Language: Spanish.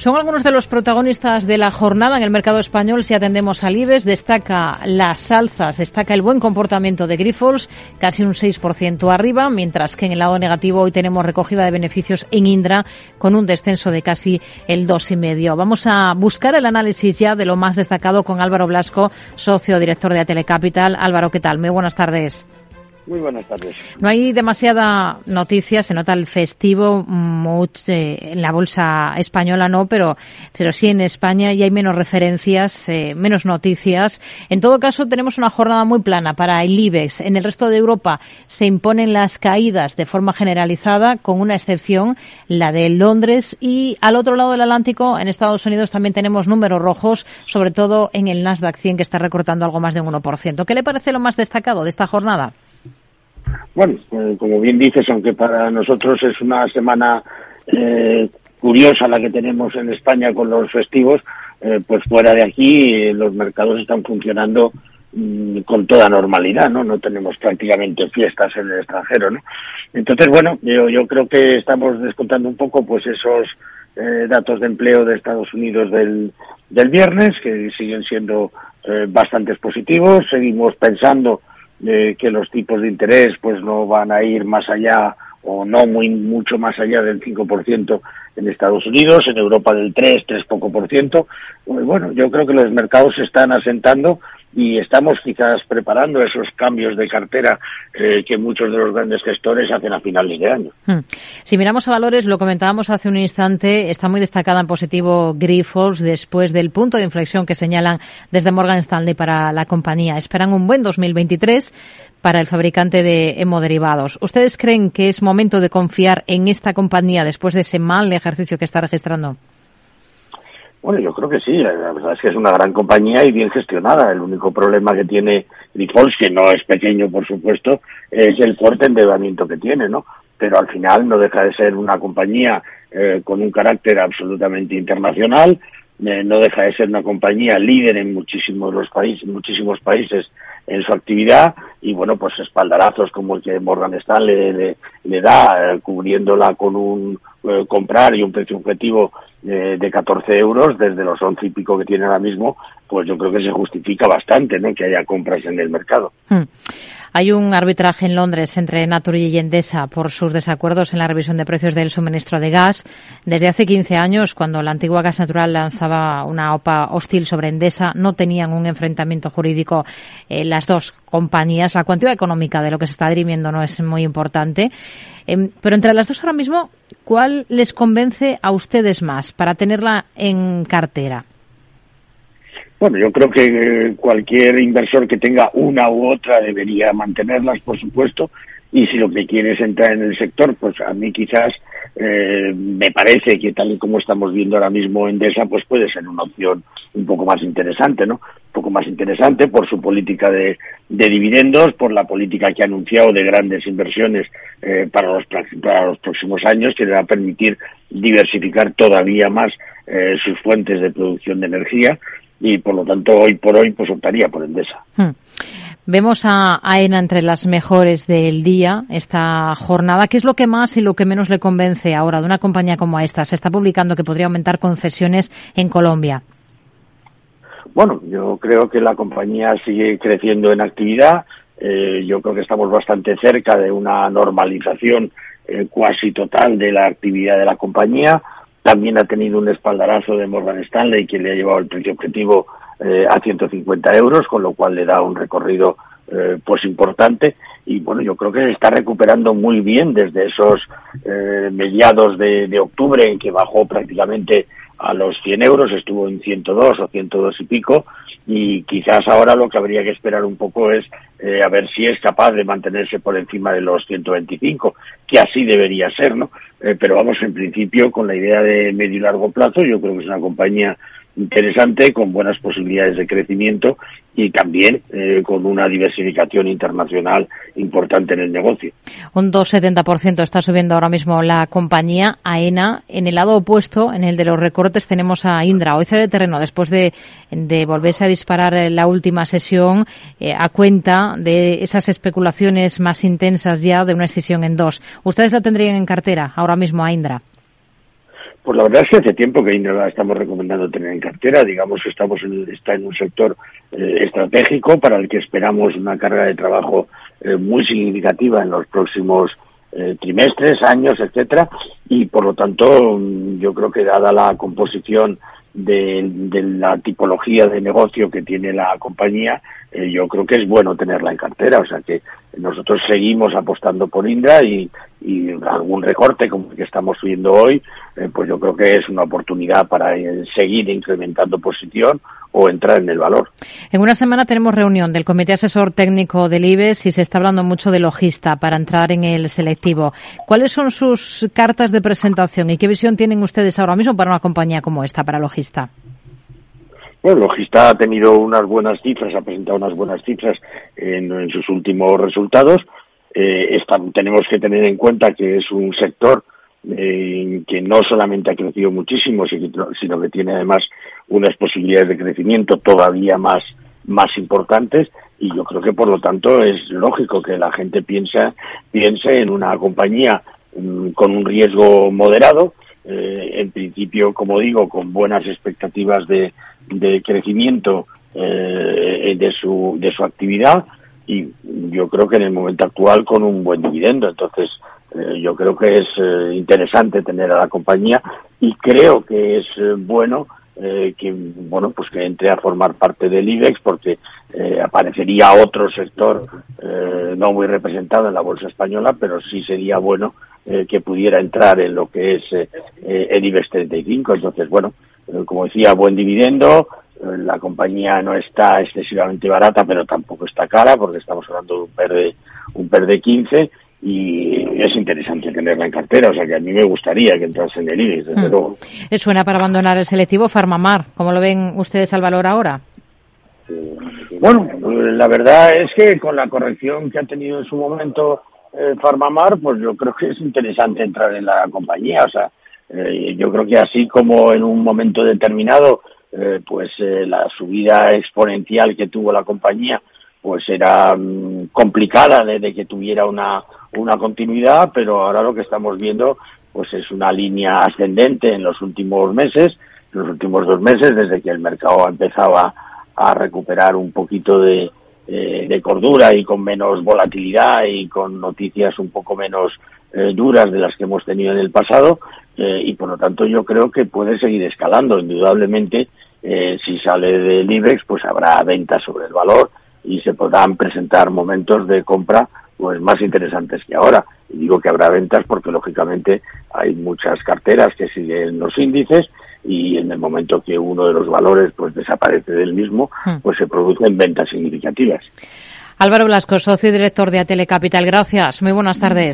Son algunos de los protagonistas de la jornada en el mercado español. Si atendemos al IBEX, destaca las alzas, destaca el buen comportamiento de Grifols, casi un 6% arriba, mientras que en el lado negativo hoy tenemos recogida de beneficios en Indra con un descenso de casi el 2,5%. Vamos a buscar el análisis ya de lo más destacado con Álvaro Blasco, socio director de Telecapital. Álvaro, ¿qué tal? Muy buenas tardes. Muy buenas tardes. No hay demasiada noticia, se nota el festivo mucho, eh, en la bolsa española no, pero, pero sí en España y hay menos referencias, eh, menos noticias. En todo caso, tenemos una jornada muy plana para el IBEX. En el resto de Europa se imponen las caídas de forma generalizada, con una excepción, la de Londres. Y al otro lado del Atlántico, en Estados Unidos, también tenemos números rojos, sobre todo en el Nasdaq 100, que está recortando algo más de un 1%. ¿Qué le parece lo más destacado de esta jornada? Bueno, eh, como bien dices, aunque para nosotros es una semana eh, curiosa la que tenemos en España con los festivos, eh, pues fuera de aquí los mercados están funcionando mm, con toda normalidad, ¿no? No tenemos prácticamente fiestas en el extranjero, ¿no? Entonces, bueno, yo, yo creo que estamos descontando un poco, pues esos datos de empleo de Estados Unidos del, del viernes, que siguen siendo bastante positivos. Seguimos pensando que los tipos de interés pues no van a ir más allá o no muy mucho más allá del 5% en Estados Unidos, en Europa del 3, 3 poco por ciento. Pues bueno, yo creo que los mercados se están asentando y estamos quizás preparando esos cambios de cartera eh, que muchos de los grandes gestores hacen a final de año. Hmm. Si miramos a valores, lo comentábamos hace un instante, está muy destacada en positivo Grifols después del punto de inflexión que señalan desde Morgan Stanley para la compañía. Esperan un buen 2023 para el fabricante de hemoderivados. ¿Ustedes creen que es momento de confiar en esta compañía después de ese mal ejercicio que está registrando? Bueno, yo creo que sí. La verdad es que es una gran compañía y bien gestionada. El único problema que tiene Grifols, que no es pequeño, por supuesto, es el fuerte endeudamiento que tiene, ¿no? Pero al final no deja de ser una compañía eh, con un carácter absolutamente internacional, eh, no deja de ser una compañía líder en muchísimos los países, muchísimos países en su actividad y bueno pues espaldarazos como el que Morgan Stanley le, da eh, cubriéndola con un eh, comprar y un precio objetivo de 14 euros desde los 11 y pico que tiene ahora mismo pues yo creo que se justifica bastante no que haya compras en el mercado hmm. Hay un arbitraje en Londres entre Naturgy y Endesa por sus desacuerdos en la revisión de precios del suministro de gas. Desde hace 15 años, cuando la antigua Gas Natural lanzaba una OPA hostil sobre Endesa, no tenían un enfrentamiento jurídico eh, las dos compañías. La cuantía económica de lo que se está dirimiendo no es muy importante. Em, pero entre las dos ahora mismo, ¿cuál les convence a ustedes más para tenerla en cartera? Bueno, yo creo que cualquier inversor que tenga una u otra debería mantenerlas, por supuesto, y si lo que quiere es entrar en el sector, pues a mí quizás eh, me parece que tal y como estamos viendo ahora mismo en DESA, pues puede ser una opción un poco más interesante, ¿no? Un poco más interesante por su política de, dividendos, por la política que ha anunciado de grandes inversiones eh, para, los, próximos años, que le va a permitir diversificar todavía más eh, sus fuentes de producción de energía y por lo tanto hoy por hoy pues optaría por Endesa. Hmm. Vemos a AENA entre las mejores del día esta jornada. ¿Qué es lo que más y lo que menos le convence ahora de una compañía como esta? Se está publicando que podría aumentar concesiones en Colombia. Bueno, yo creo que la compañía sigue creciendo en actividad. Eh, yo creo que estamos bastante cerca de una normalización eh, cuasi total de la actividad de la compañía. También ha tenido un espaldarazo de Morgan Stanley, que le ha llevado el precio objetivo eh, a 150 euros, con lo cual le da un recorrido eh, pues importante. Y bueno, yo creo que se está recuperando muy bien desde esos eh, mediados de, de octubre en que bajó prácticamente a los 100 euros, estuvo en 102 o 102 y pico, y quizás ahora lo que habría que esperar un poco es eh, a ver si es capaz de mantenerse por encima de los 125, que así debería ser, ¿no? Eh, pero vamos, en principio, con la idea de medio y largo plazo, yo creo que es una compañía interesante, con buenas posibilidades de crecimiento y también eh, con una diversificación internacional importante en el negocio. Un 2,70% está subiendo ahora mismo la compañía AENA. En el lado opuesto, en el de los recortes, tenemos a Indra. Hoy de terreno después de, de volverse a disparar la última sesión eh, a cuenta de esas especulaciones más intensas ya de una excisión en dos. ¿Ustedes la tendrían en cartera ahora mismo a Indra? Pues la verdad es que hace tiempo que Indra la estamos recomendando tener en cartera. Digamos que estamos en, está en un sector eh, estratégico para el que esperamos una carga de trabajo eh, muy significativa en los próximos eh, trimestres, años, etcétera. Y por lo tanto, yo creo que dada la composición de, la tipología de negocio que tiene la compañía, eh, yo creo que es bueno tenerla en cartera. O sea que nosotros seguimos apostando por Indra y, algún recorte como el que estamos viendo hoy, eh, pues yo creo que es una oportunidad para eh, seguir incrementando posición o entrar en el valor. En una semana tenemos reunión del Comité Asesor Técnico del IBEX y se está hablando mucho de logista para entrar en el selectivo. ¿Cuáles son sus cartas de presentación y qué visión tienen ustedes ahora mismo para una compañía como esta, para logista? Bueno, Logista ha tenido unas buenas cifras, ha presentado unas buenas cifras en, sus últimos resultados. Eh, tenemos que tener en cuenta que es un sector eh, que no solamente ha crecido muchísimo, sino que tiene además unas posibilidades de crecimiento todavía más, más importantes y yo creo que por lo tanto es lógico que la gente piense, piense en una compañía mm, con un riesgo moderado, eh, en principio, como digo, con buenas expectativas de, de crecimiento eh, de, su, de su actividad y yo creo que en el momento actual con un buen dividendo. Entonces, eh, yo creo que es eh, interesante tener a la compañía y creo que es eh, bueno que bueno pues que entre a formar parte del IBEX porque aparecería otro sector no muy representado en la bolsa española pero sí sería bueno que pudiera entrar en lo que es el IBEX 35 entonces bueno como decía buen dividendo la compañía no está excesivamente barata pero tampoco está cara porque estamos hablando de un PER de un PER de 15 y es interesante tenerla en cartera, o sea que a mí me gustaría que entrase en el IBEX, desde hmm. luego. ¿Es suena para abandonar el selectivo Farmamar? ¿Cómo lo ven ustedes al valor ahora? Bueno, la verdad es que con la corrección que ha tenido en su momento eh, Farmamar, pues yo creo que es interesante entrar en la compañía, o sea, eh, yo creo que así como en un momento determinado, eh, pues eh, la subida exponencial que tuvo la compañía, pues era mm, complicada de que tuviera una una continuidad, pero ahora lo que estamos viendo pues es una línea ascendente en los últimos meses, los últimos dos meses, desde que el mercado empezaba a recuperar un poquito de, eh, cordura y con menos volatilidad y con noticias un poco menos eh, duras de las que hemos tenido en el pasado eh, y por lo tanto yo creo que puede seguir escalando. Indudablemente, si sale del IBEX, pues habrá ventas sobre el valor y se podrán presentar momentos de compra pues más interesantes que ahora. Y digo que habrá ventas porque lógicamente hay muchas carteras que siguen los índices y en el momento que uno de los valores pues desaparece del mismo, hmm. pues se producen ventas significativas. Álvaro Blasco, socio y director de Atele Capital. Gracias. Muy buenas tardes.